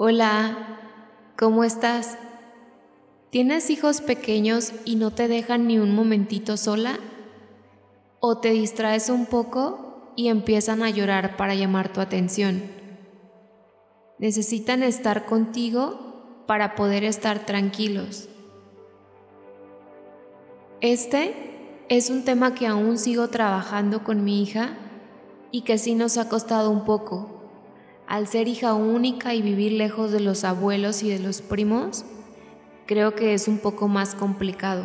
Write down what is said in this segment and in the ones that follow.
Hola, ¿cómo estás? ¿Tienes hijos pequeños y no te dejan ni un momentito sola? ¿O te distraes un poco y empiezan a llorar para llamar tu atención? Necesitan estar contigo para poder estar tranquilos. Este es un tema que aún sigo trabajando con mi hija y que sí nos ha costado un poco al ser hija única y vivir lejos de los abuelos y de los primos, creo que es un poco más complicado.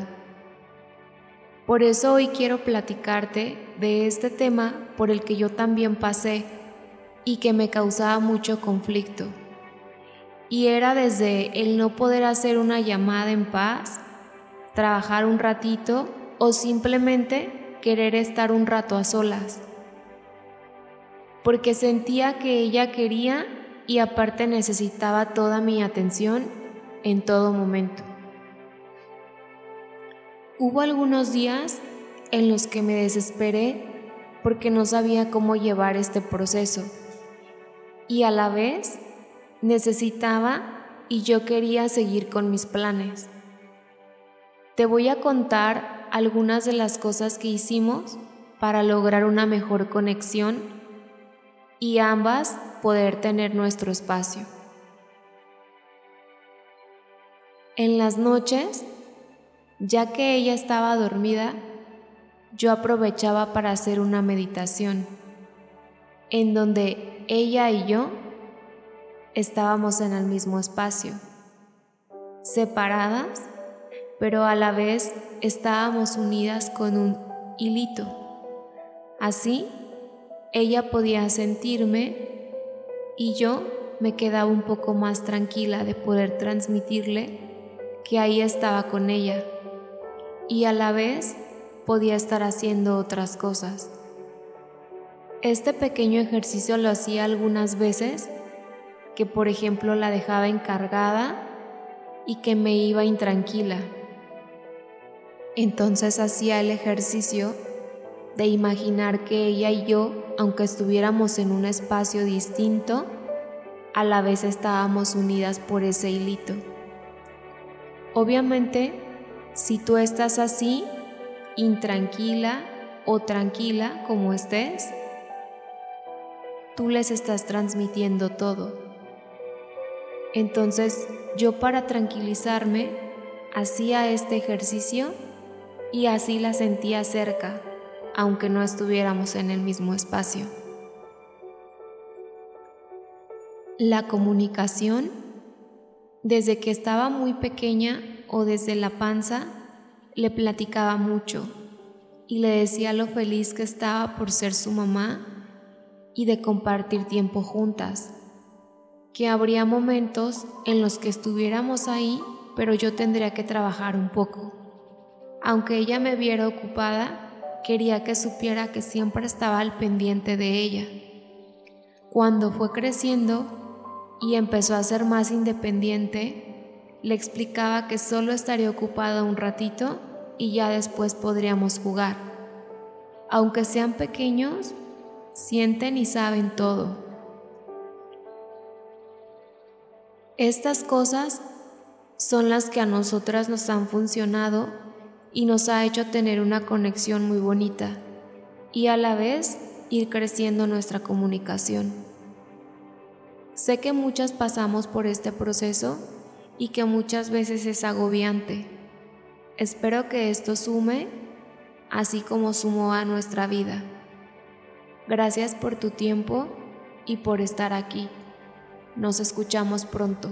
Por eso hoy quiero platicarte de este tema por el que yo también pasé y que me causaba mucho conflicto. Y era desde el no poder hacer una llamada en paz, trabajar un ratito o simplemente querer estar un rato a solas porque sentía que ella quería y aparte necesitaba toda mi atención en todo momento. Hubo algunos días en los que me desesperé porque no sabía cómo llevar este proceso y a la vez necesitaba y yo quería seguir con mis planes. Te voy a contar algunas de las cosas que hicimos para lograr una mejor conexión y ambas poder tener nuestro espacio. En las noches, ya que ella estaba dormida, yo aprovechaba para hacer una meditación, en donde ella y yo estábamos en el mismo espacio, separadas, pero a la vez estábamos unidas con un hilito. Así ella podía sentirme y yo me quedaba un poco más tranquila de poder transmitirle que ahí estaba con ella y a la vez podía estar haciendo otras cosas. Este pequeño ejercicio lo hacía algunas veces, que por ejemplo la dejaba encargada y que me iba intranquila. Entonces hacía el ejercicio de imaginar que ella y yo aunque estuviéramos en un espacio distinto, a la vez estábamos unidas por ese hilito. Obviamente, si tú estás así, intranquila o tranquila como estés, tú les estás transmitiendo todo. Entonces yo para tranquilizarme hacía este ejercicio y así la sentía cerca aunque no estuviéramos en el mismo espacio. La comunicación, desde que estaba muy pequeña o desde la panza, le platicaba mucho y le decía lo feliz que estaba por ser su mamá y de compartir tiempo juntas, que habría momentos en los que estuviéramos ahí, pero yo tendría que trabajar un poco. Aunque ella me viera ocupada, quería que supiera que siempre estaba al pendiente de ella. Cuando fue creciendo y empezó a ser más independiente, le explicaba que solo estaría ocupada un ratito y ya después podríamos jugar. Aunque sean pequeños, sienten y saben todo. Estas cosas son las que a nosotras nos han funcionado y nos ha hecho tener una conexión muy bonita y a la vez ir creciendo nuestra comunicación. Sé que muchas pasamos por este proceso y que muchas veces es agobiante. Espero que esto sume así como sumó a nuestra vida. Gracias por tu tiempo y por estar aquí. Nos escuchamos pronto.